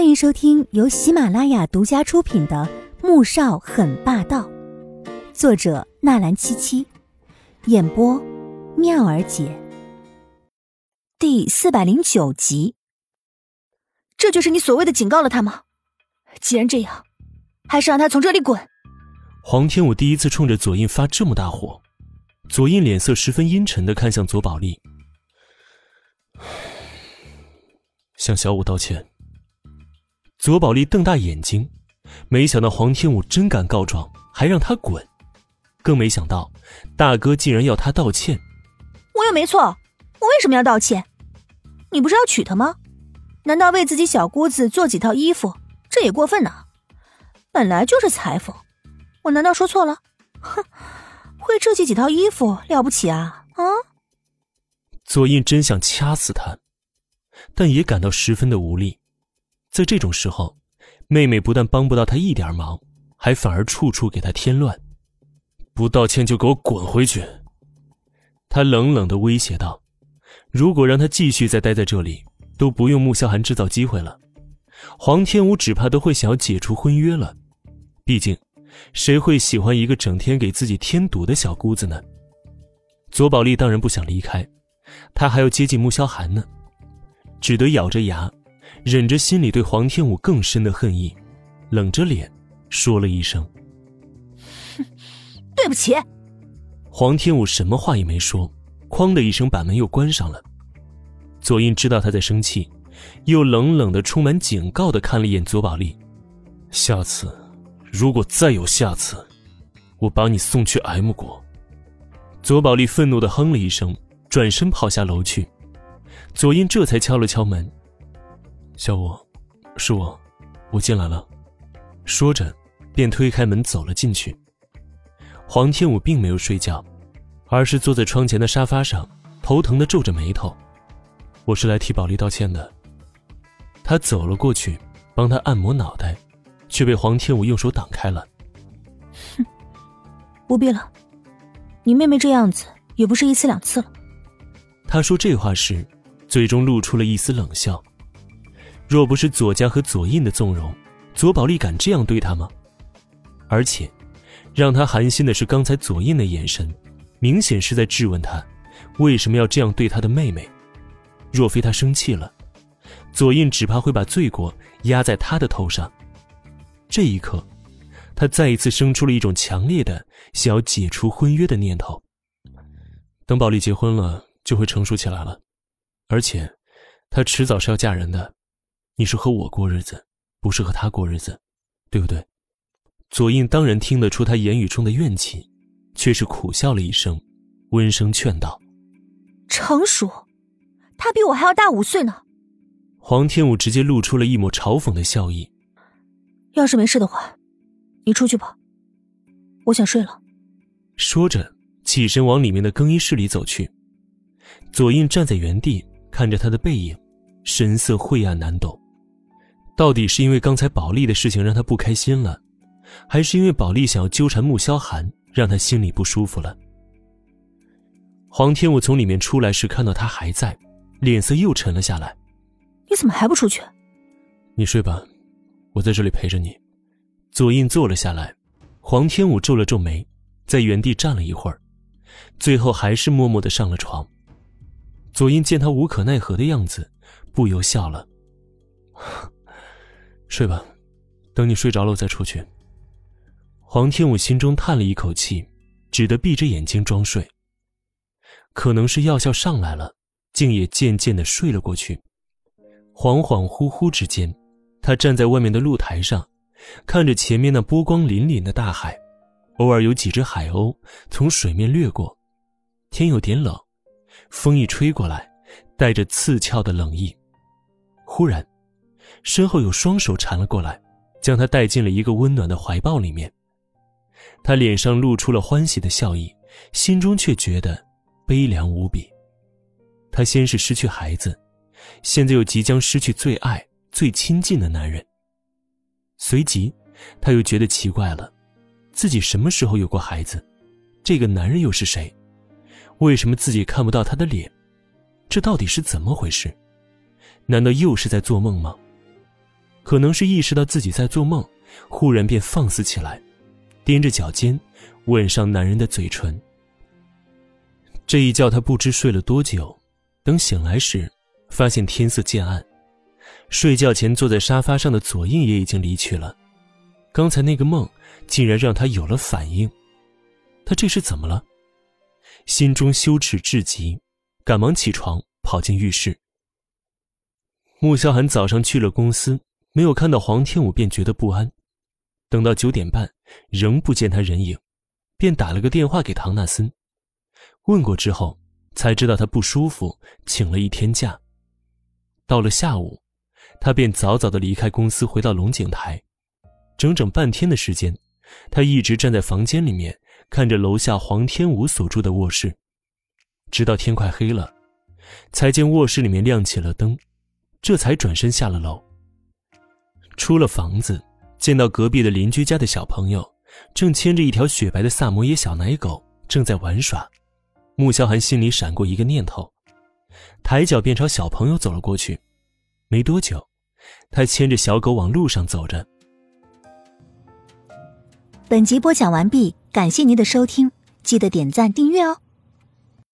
欢迎收听由喜马拉雅独家出品的《穆少很霸道》，作者纳兰七七，演播妙儿姐。第四百零九集。这就是你所谓的警告了他吗？既然这样，还是让他从这里滚。黄天武第一次冲着左印发这么大火，左印脸色十分阴沉的看向左宝莉，向小五道歉。左宝莉瞪大眼睛，没想到黄天武真敢告状，还让他滚，更没想到大哥竟然要他道歉。我又没错，我为什么要道歉？你不是要娶她吗？难道为自己小姑子做几套衣服，这也过分呢？本来就是裁缝，我难道说错了？哼，会设计几套衣服了不起啊？啊！左印真想掐死他，但也感到十分的无力。在这种时候，妹妹不但帮不到他一点忙，还反而处处给他添乱。不道歉就给我滚回去！他冷冷的威胁道：“如果让他继续再待在这里，都不用穆萧寒制造机会了。黄天武只怕都会想要解除婚约了。毕竟，谁会喜欢一个整天给自己添堵的小姑子呢？”左宝莉当然不想离开，她还要接近穆萧寒呢，只得咬着牙。忍着心里对黄天武更深的恨意，冷着脸说了一声：“对不起。”黄天武什么话也没说，哐的一声把门又关上了。左印知道他在生气，又冷冷的、充满警告的看了一眼左宝莉：“下次，如果再有下次，我把你送去 M 国。”左宝莉愤怒的哼了一声，转身跑下楼去。左印这才敲了敲门。小五，是我，我进来了。说着，便推开门走了进去。黄天武并没有睡觉，而是坐在窗前的沙发上，头疼的皱着眉头。我是来替宝莉道歉的。他走了过去，帮他按摩脑袋，却被黄天武用手挡开了。哼，不必了，你妹妹这样子也不是一次两次了。他说这话时，嘴中露出了一丝冷笑。若不是左家和左印的纵容，左宝莉敢这样对他吗？而且，让他寒心的是刚才左印的眼神，明显是在质问他，为什么要这样对他的妹妹。若非他生气了，左印只怕会把罪过压在他的头上。这一刻，他再一次生出了一种强烈的想要解除婚约的念头。等宝莉结婚了，就会成熟起来了，而且，她迟早是要嫁人的。你是和我过日子，不是和他过日子，对不对？左印当然听得出他言语中的怨气，却是苦笑了一声，温声劝道：“成熟，他比我还要大五岁呢。”黄天武直接露出了一抹嘲讽的笑意：“要是没事的话，你出去吧，我想睡了。”说着，起身往里面的更衣室里走去。左印站在原地，看着他的背影，神色晦暗难懂。到底是因为刚才保利的事情让他不开心了，还是因为保利想要纠缠穆萧寒，让他心里不舒服了？黄天武从里面出来时看到他还在，脸色又沉了下来。你怎么还不出去？你睡吧，我在这里陪着你。左印坐了下来，黄天武皱了皱眉，在原地站了一会儿，最后还是默默的上了床。左印见他无可奈何的样子，不由笑了。睡吧，等你睡着了我再出去。黄天武心中叹了一口气，只得闭着眼睛装睡。可能是药效上来了，竟也渐渐的睡了过去。恍恍惚惚之间，他站在外面的露台上，看着前面那波光粼粼的大海，偶尔有几只海鸥从水面掠过。天有点冷，风一吹过来，带着刺鞘的冷意。忽然。身后有双手缠了过来，将他带进了一个温暖的怀抱里面。他脸上露出了欢喜的笑意，心中却觉得悲凉无比。他先是失去孩子，现在又即将失去最爱、最亲近的男人。随即，他又觉得奇怪了：自己什么时候有过孩子？这个男人又是谁？为什么自己看不到他的脸？这到底是怎么回事？难道又是在做梦吗？可能是意识到自己在做梦，忽然便放肆起来，踮着脚尖，吻上男人的嘴唇。这一觉他不知睡了多久，等醒来时，发现天色渐暗。睡觉前坐在沙发上的左印也已经离去了。刚才那个梦，竟然让他有了反应。他这是怎么了？心中羞耻至极，赶忙起床跑进浴室。穆萧寒早上去了公司，没有看到黄天武，便觉得不安。等到九点半，仍不见他人影，便打了个电话给唐纳森。问过之后，才知道他不舒服，请了一天假。到了下午，他便早早的离开公司，回到龙井台。整整半天的时间，他一直站在房间里面，看着楼下黄天武所住的卧室，直到天快黑了，才见卧室里面亮起了灯。这才转身下了楼。出了房子，见到隔壁的邻居家的小朋友，正牵着一条雪白的萨摩耶小奶狗正在玩耍。穆萧寒心里闪过一个念头，抬脚便朝小朋友走了过去。没多久，他牵着小狗往路上走着。本集播讲完毕，感谢您的收听，记得点赞订阅哦。